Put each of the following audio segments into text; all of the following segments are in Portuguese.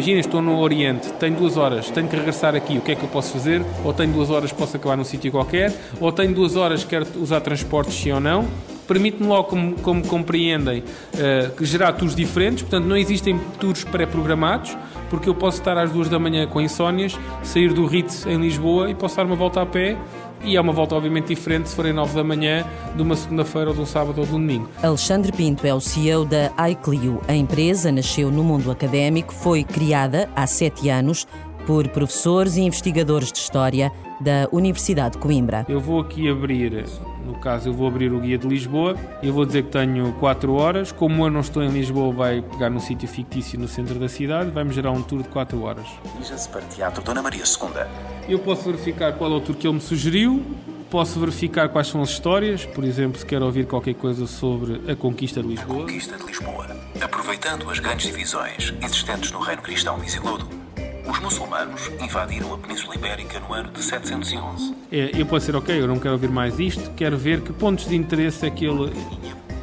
Imagina, estou no Oriente, tenho duas horas, tenho que regressar aqui, o que é que eu posso fazer? Ou tenho duas horas, posso acabar num sítio qualquer, ou tenho duas horas, quero usar transportes sim ou não. Permite-me logo, como, como compreendem, uh, gerar tours diferentes, portanto não existem tours pré-programados, porque eu posso estar às duas da manhã com insónias, sair do Ritz em Lisboa e posso dar uma volta a pé e é uma volta obviamente diferente se forem 9 da manhã de uma segunda-feira ou de um sábado ou de um domingo. Alexandre Pinto é o CEO da iClio. A empresa nasceu no mundo académico, foi criada há sete anos por professores e investigadores de História da Universidade de Coimbra. Eu vou aqui abrir, no caso eu vou abrir o Guia de Lisboa, eu vou dizer que tenho 4 horas, como eu não estou em Lisboa, vai pegar num sítio fictício no centro da cidade, vai-me gerar um tour de 4 horas. Dirija-se para Teatro Dona Maria II. Eu posso verificar qual é o tour que ele me sugeriu, posso verificar quais são as histórias, por exemplo, se quero ouvir qualquer coisa sobre a conquista de Lisboa. A conquista de Lisboa. Aproveitando as grandes divisões existentes no reino cristão visigodo, os muçulmanos invadiram a Península Ibérica no ano de 711. É, eu posso ser ok, eu não quero ouvir mais isto, quero ver que pontos de interesse é que ele.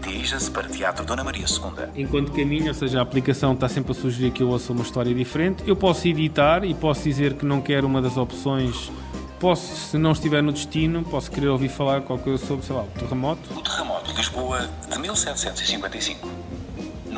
Dirija-se para Teatro Dona Maria II. Enquanto caminho, ou seja, a aplicação está sempre a sugerir que eu ouça uma história diferente, eu posso editar e posso dizer que não quero uma das opções posso, se não estiver no destino, posso querer ouvir falar qualquer coisa sobre, sei lá, o terremoto. O terremoto de Lisboa de 1755 no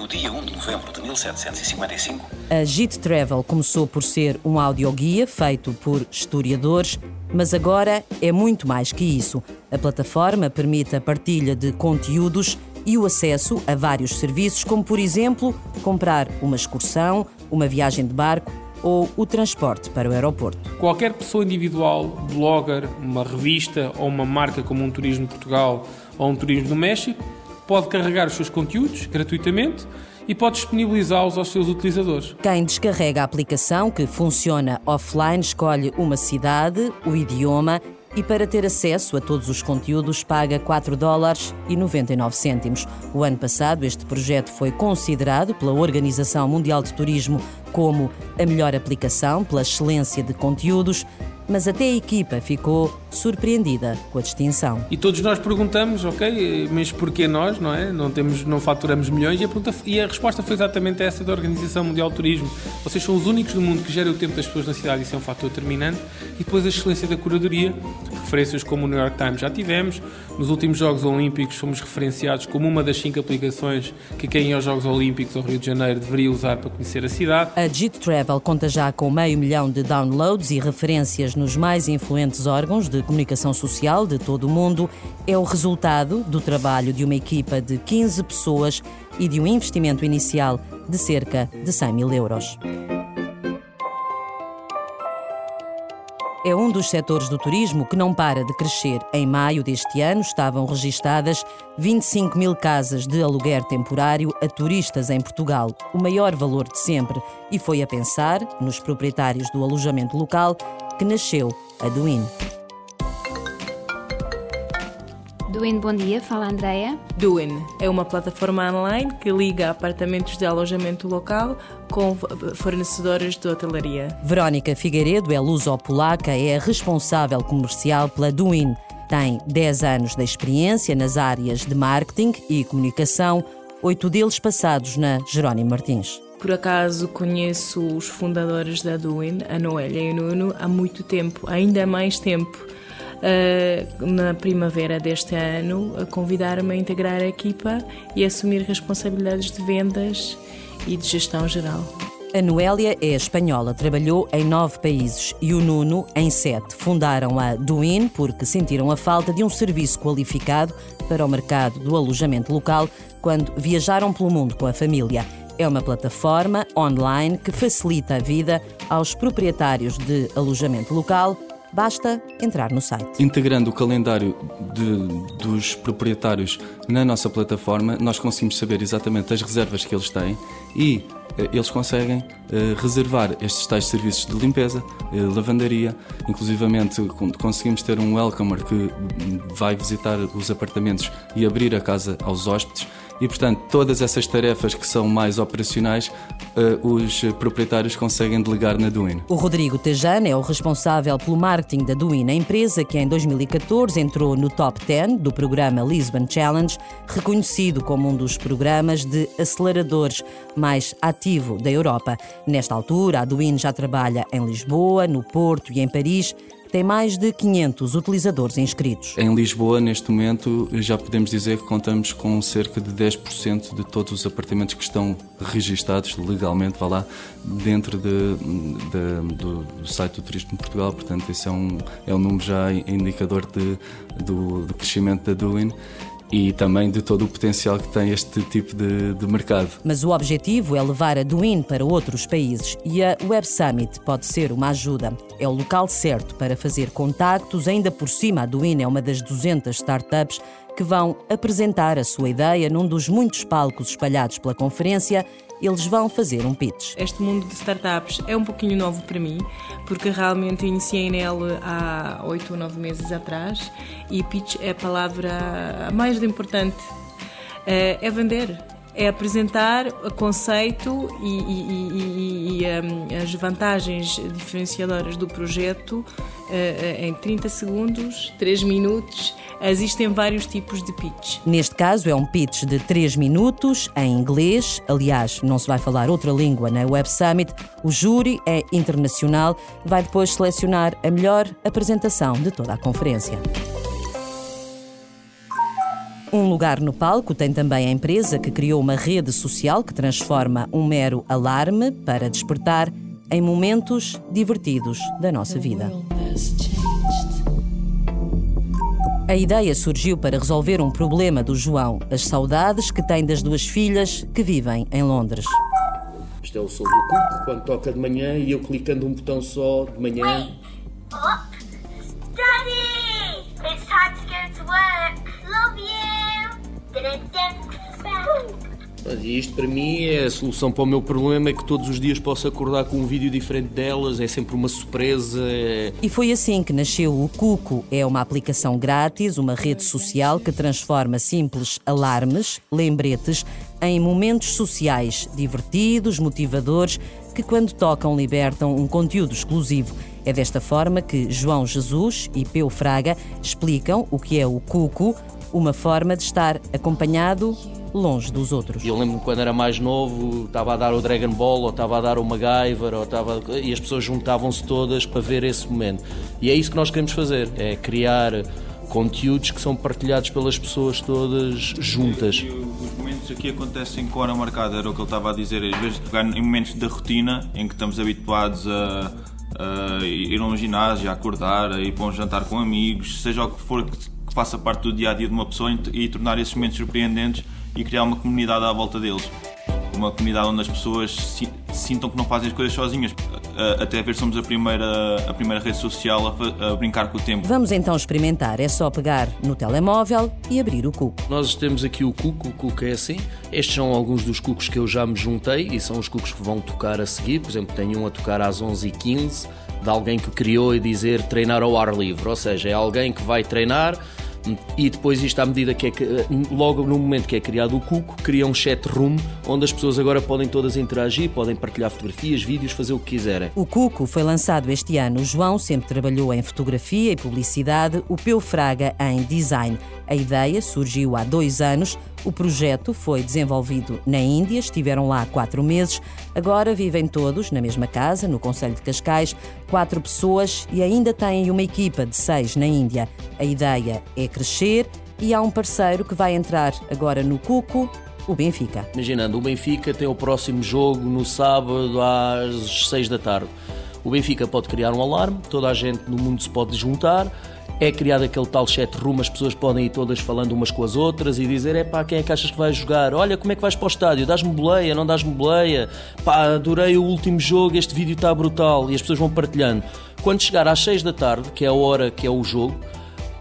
dia 1 de novembro de 1755. A JIT Travel começou por ser um audioguia feito por historiadores, mas agora é muito mais que isso. A plataforma permite a partilha de conteúdos e o acesso a vários serviços, como por exemplo comprar uma excursão, uma viagem de barco ou o transporte para o aeroporto. Qualquer pessoa individual, blogger, uma revista ou uma marca como um Turismo de Portugal ou um Turismo do México pode carregar os seus conteúdos gratuitamente e pode disponibilizá-los aos seus utilizadores. Quem descarrega a aplicação, que funciona offline, escolhe uma cidade, o idioma e para ter acesso a todos os conteúdos paga 4 dólares e 99 cêntimos. O ano passado este projeto foi considerado pela Organização Mundial de Turismo como a melhor aplicação pela excelência de conteúdos, mas até a equipa ficou surpreendida com a distinção. E todos nós perguntamos, ok, mas porquê nós, não é? Não, temos, não faturamos milhões? E a, pergunta, e a resposta foi exatamente essa da Organização Mundial do Turismo. Vocês são os únicos do mundo que gerem o tempo das pessoas na cidade, isso é um fator determinante. E depois a excelência da curadoria, referências como o New York Times já tivemos. Nos últimos Jogos Olímpicos fomos referenciados como uma das cinco aplicações que quem ia aos Jogos Olímpicos ao Rio de Janeiro deveria usar para conhecer a cidade. A JIT Travel conta já com meio milhão de downloads e referências nos mais influentes órgãos de comunicação social de todo o mundo é o resultado do trabalho de uma equipa de 15 pessoas e de um investimento inicial de cerca de 100 mil euros. é um dos setores do turismo que não para de crescer. Em maio deste ano estavam registadas 25 mil casas de aluguer temporário a turistas em Portugal, o maior valor de sempre, e foi a pensar nos proprietários do alojamento local que nasceu a Duin. Duin, bom dia. Fala Andreia. Duin é uma plataforma online que liga apartamentos de alojamento local com fornecedores de hotelaria. Verónica Figueiredo é luso-polaca, é a responsável comercial pela Duin. Tem 10 anos de experiência nas áreas de marketing e comunicação, oito deles passados na Jerónimo Martins. Por acaso conheço os fundadores da Duin, a Noélia e o Nuno, há muito tempo, ainda mais tempo uh, na primavera deste ano, a convidar-me a integrar a equipa e assumir responsabilidades de vendas e de gestão geral. A Noélia é espanhola, trabalhou em nove países e o Nuno em sete. Fundaram a Duin porque sentiram a falta de um serviço qualificado para o mercado do alojamento local quando viajaram pelo mundo com a família. É uma plataforma online que facilita a vida aos proprietários de alojamento local. Basta entrar no site. Integrando o calendário de, dos proprietários na nossa plataforma, nós conseguimos saber exatamente as reservas que eles têm e eh, eles conseguem eh, reservar estes tais serviços de limpeza, eh, lavandaria, inclusivamente conseguimos ter um welcomer que vai visitar os apartamentos e abrir a casa aos hóspedes e, portanto, todas essas tarefas que são mais operacionais, uh, os proprietários conseguem delegar na Duin. O Rodrigo Tejana é o responsável pelo marketing da Duin, a empresa que em 2014 entrou no top 10 do programa Lisbon Challenge, reconhecido como um dos programas de aceleradores mais ativo da Europa. Nesta altura, a Duin já trabalha em Lisboa, no Porto e em Paris tem mais de 500 utilizadores inscritos. Em Lisboa, neste momento, já podemos dizer que contamos com cerca de 10% de todos os apartamentos que estão registados legalmente, vá lá, dentro de, de, do, do, site do Turismo de Portugal. Portanto, esse é um, é um número já indicador de, do, do crescimento da Duin e também de todo o potencial que tem este tipo de, de, mercado. Mas o objetivo é levar a Duin para outros países e a Web Summit pode ser uma ajuda. É o local certo para fazer contactos, ainda por cima a Duin é uma das 200 startups que vão apresentar a sua ideia num dos muitos palcos espalhados pela conferência eles vão fazer um pitch. Este mundo de startups é um pouquinho novo para mim, porque realmente iniciei nele há oito ou nove meses atrás e pitch é a palavra mais importante. É, é vender, é apresentar o conceito e, e, e, e um, as vantagens diferenciadoras do projeto em 30 segundos, 3 minutos. Existem vários tipos de pitch. Neste caso é um pitch de 3 minutos em inglês. Aliás, não se vai falar outra língua na Web Summit. O júri é internacional, vai depois selecionar a melhor apresentação de toda a conferência. Um lugar no palco tem também a empresa que criou uma rede social que transforma um mero alarme para despertar em momentos divertidos da nossa vida. A ideia surgiu para resolver um problema do João, as saudades que tem das duas filhas que vivem em Londres. Isto é o som do cuco quando toca de manhã e eu clicando um botão só de manhã. Wait. E isto para mim é a solução para o meu problema é que todos os dias posso acordar com um vídeo diferente delas, é sempre uma surpresa. É... E foi assim que nasceu o Cuco. É uma aplicação grátis, uma rede social que transforma simples alarmes, lembretes, em momentos sociais divertidos, motivadores, que quando tocam libertam um conteúdo exclusivo. É desta forma que João Jesus e Peu Fraga explicam o que é o Cuco, uma forma de estar acompanhado longe dos outros. Eu lembro-me quando era mais novo, estava a dar o Dragon Ball, ou estava a dar o MacGyver, ou estava... e as pessoas juntavam-se todas para ver esse momento. E é isso que nós queremos fazer, é criar conteúdos que são partilhados pelas pessoas todas juntas. E, os momentos aqui acontecem com hora marcada, era o que ele estava a dizer, às vezes em momentos da rotina em que estamos habituados a, a ir a um ginásio, a acordar, a ir para um jantar com amigos, seja o que for que faça parte do dia a dia de uma pessoa e, e tornar esses momentos surpreendentes e criar uma comunidade à volta deles. Uma comunidade onde as pessoas si, sintam que não fazem as coisas sozinhas. Até ver somos a primeira, a primeira rede social a, a, brincar com o tempo. Vamos então experimentar. É só pegar no telemóvel e abrir o Cuco. Nós temos aqui o Cuco, o Cuco é assim. Estes são alguns dos cucos que eu já me juntei e são os cucos que vão tocar a seguir. Por exemplo, tenho um a tocar às 11h15 de alguém que criou e dizer treinar ao ar livre. Ou seja, é alguém que vai treinar e depois isto à medida que é logo no momento que é criado o Cuco, cria um chat room onde as pessoas agora podem todas interagir, podem partilhar fotografias, vídeos, fazer o que quiserem. O Cuco foi lançado este ano. O João sempre trabalhou em fotografia e publicidade, o Peu Fraga em design. A ideia surgiu há dois anos. O projeto foi desenvolvido na Índia, estiveram lá quatro meses. Agora vivem todos na mesma casa, no Conselho de Cascais, quatro pessoas e ainda têm uma equipa de seis na Índia. A ideia é crescer e há um parceiro que vai entrar agora no Cuco, o Benfica. Imaginando, o Benfica tem o próximo jogo no sábado às seis da tarde. O Benfica pode criar um alarme, toda a gente no mundo se pode juntar é criado aquele tal chat room, as pessoas podem ir todas falando umas com as outras e dizer: é pá, quem é que achas que vai jogar? Olha, como é que vais para o estádio? Dás-me boleia, não dás-me boleia? Pá, adorei o último jogo, este vídeo está brutal. E as pessoas vão partilhando. Quando chegar às 6 da tarde, que é a hora que é o jogo,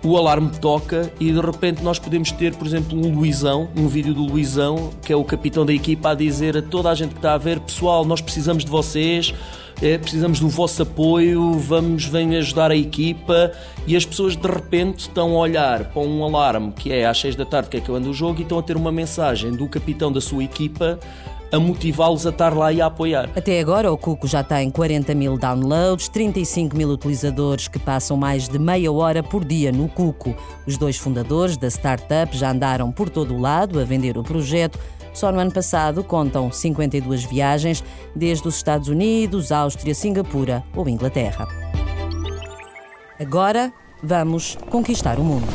o alarme toca e de repente nós podemos ter, por exemplo, um Luizão, um vídeo do Luizão, que é o capitão da equipa, a dizer a toda a gente que está a ver: pessoal, nós precisamos de vocês é, precisamos do vosso apoio, vamos, vem ajudar a equipa e as pessoas de repente estão a olhar para um alarme que é às 6 da tarde que é que anda o jogo e estão a ter uma mensagem do capitão da sua equipa a motivá-los a estar lá e a apoiar. Até agora, o Cuco já tem 40 mil downloads, 35 mil utilizadores que passam mais de meia hora por dia no Cuco. Os dois fundadores da startup já andaram por todo o lado a vender o projeto. Só no ano passado contam 52 viagens, desde os Estados Unidos, Áustria, Singapura ou Inglaterra. Agora vamos conquistar o mundo.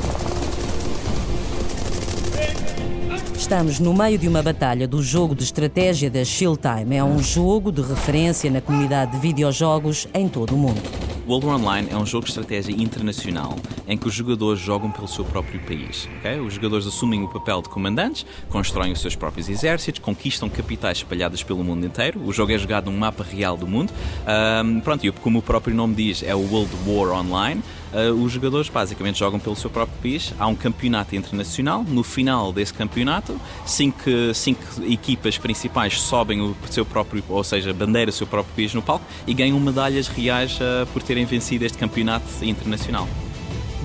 Estamos no meio de uma batalha do jogo de estratégia da Showtime. É um jogo de referência na comunidade de videojogos em todo o mundo. World War Online é um jogo de estratégia internacional em que os jogadores jogam pelo seu próprio país. Okay? Os jogadores assumem o papel de comandantes, constroem os seus próprios exércitos, conquistam capitais espalhadas pelo mundo inteiro. O jogo é jogado num mapa real do mundo. Um, pronto, e como o próprio nome diz, é o World War Online. Uh, os jogadores basicamente jogam pelo seu próprio país. Há um campeonato internacional. No final desse campeonato, cinco, cinco equipas principais sobem o seu próprio, ou seja, bandeira o seu próprio país no palco e ganham medalhas reais uh, por terem vencido este campeonato internacional.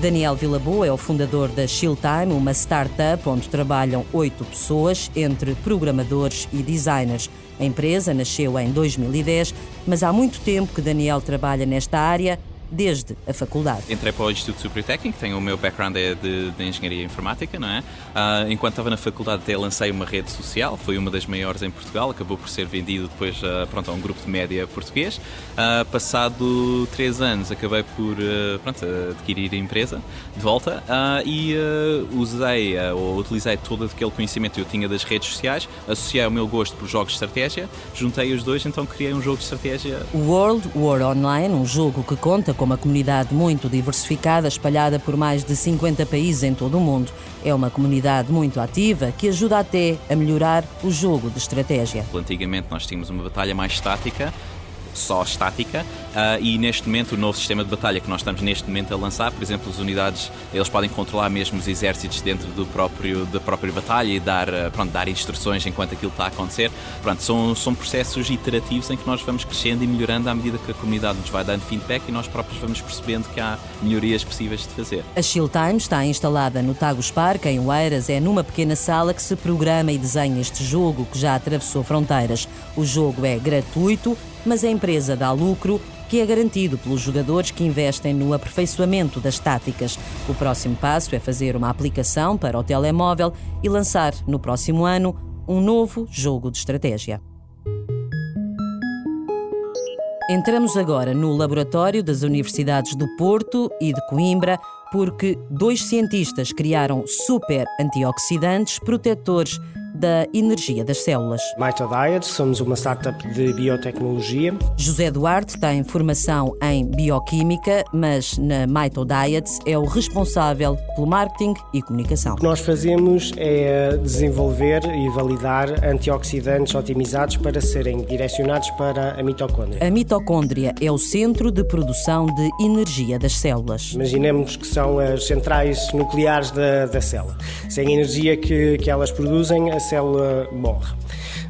Daniel Vilaboa é o fundador da Shieldtime, uma startup onde trabalham oito pessoas, entre programadores e designers. A empresa nasceu em 2010, mas há muito tempo que Daniel trabalha nesta área desde a faculdade. Entrei para o Instituto Superior Técnico, tenho o meu background é de, de Engenharia Informática, não é? Uh, enquanto estava na faculdade até lancei uma rede social, foi uma das maiores em Portugal, acabou por ser vendido depois uh, pronto, a um grupo de média português. Uh, passado três anos acabei por pronto, adquirir a empresa de volta e usei ou utilizei todo aquele conhecimento que eu tinha das redes sociais, associei o meu gosto por jogos de estratégia, juntei os dois, então criei um jogo de estratégia. World War Online, um jogo que conta com uma comunidade muito diversificada, espalhada por mais de 50 países em todo o mundo. É uma comunidade muito ativa que ajuda até a melhorar o jogo de estratégia. Antigamente nós tínhamos uma batalha mais estática, só estática uh, e neste momento o novo sistema de batalha que nós estamos neste momento a lançar, por exemplo, as unidades, eles podem controlar mesmo os exércitos dentro do próprio, da própria batalha e dar, uh, pronto, dar instruções enquanto aquilo está a acontecer. Pronto, são, são processos iterativos em que nós vamos crescendo e melhorando à medida que a comunidade nos vai dando feedback e nós próprios vamos percebendo que há melhorias possíveis de fazer. A Shield Time está instalada no Tagus Park, em Oeiras. É numa pequena sala que se programa e desenha este jogo que já atravessou fronteiras. O jogo é gratuito mas a empresa dá lucro que é garantido pelos jogadores que investem no aperfeiçoamento das táticas. O próximo passo é fazer uma aplicação para o telemóvel e lançar no próximo ano um novo jogo de estratégia. Entramos agora no laboratório das universidades do Porto e de Coimbra, porque dois cientistas criaram super antioxidantes protetores da energia das células. MitoDiet, somos uma startup de biotecnologia. José Duarte tem formação em bioquímica, mas na MitoDiet é o responsável pelo marketing e comunicação. O que nós fazemos é desenvolver e validar antioxidantes otimizados para serem direcionados para a mitocôndria. A mitocôndria é o centro de produção de energia das células. Imaginemos que são as centrais nucleares da, da célula. Sem a energia que, que elas produzem, a célula morre.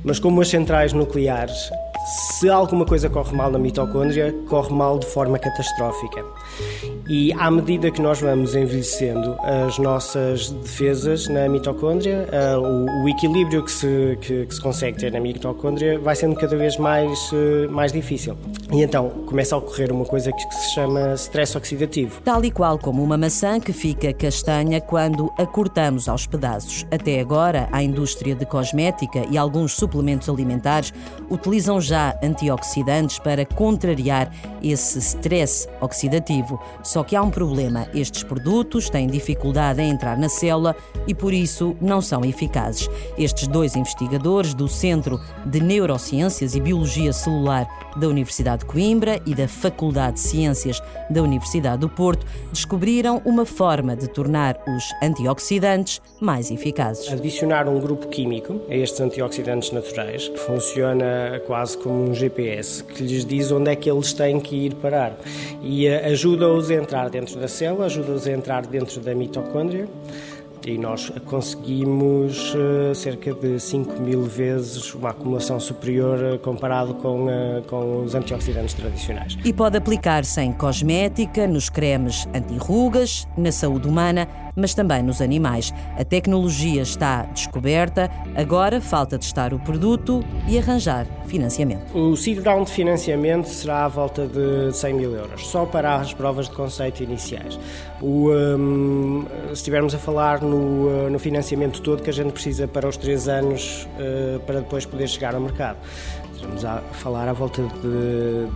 Mas como as centrais nucleares, se alguma coisa corre mal na mitocôndria, corre mal de forma catastrófica. E à medida que nós vamos envelhecendo, as nossas defesas na mitocôndria, uh, o, equilíbrio que se, que, que, se consegue ter na mitocôndria vai sendo cada vez mais, uh, mais difícil. E então começa a ocorrer uma coisa que, se chama stress oxidativo. Tal e qual como uma maçã que fica castanha quando a cortamos aos pedaços. Até agora, a indústria de cosmética e alguns suplementos alimentares utilizam já antioxidantes para contrariar esse stress oxidativo. Só que há um problema: estes produtos têm dificuldade em entrar na célula e por isso não são eficazes. Estes dois investigadores do Centro de Neurociências e Biologia Celular da Universidade de Coimbra e da Faculdade de Ciências da Universidade do Porto descobriram uma forma de tornar os antioxidantes mais eficazes. Adicionar um grupo químico a estes antioxidantes naturais, que funciona quase como um GPS, que lhes diz onde é que eles têm que ir parar e eh, ajuda-os a entrar dentro da célula, ajuda-os a entrar dentro da mitocôndria E nós conseguimos uh, cerca de 5 mil vezes uma acumulação superior uh, comparado com, uh, com os antioxidantes tradicionais. E pode aplicar-se em cosmética, nos cremes anti-rugas, na saúde humana, mas também nos animais. A tecnologia está descoberta, agora falta testar o produto e arranjar financiamento. O seed round de financiamento será à volta de 100 mil euros, só para as provas de conceito iniciais. O, um, se estivermos a falar no, uh, no, financiamento todo que a gente precisa para os três anos uh, para depois poder chegar ao mercado. Estamos a falar à volta de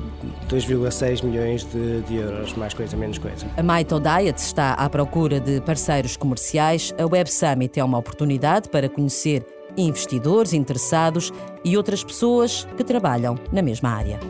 2,6 milhões de, de, euros, mais coisa, menos coisa. A Maito Diet está à procura de parceiros comerciais. A Web Summit é uma oportunidade para conhecer investidores interessados e outras pessoas que trabalham na mesma área.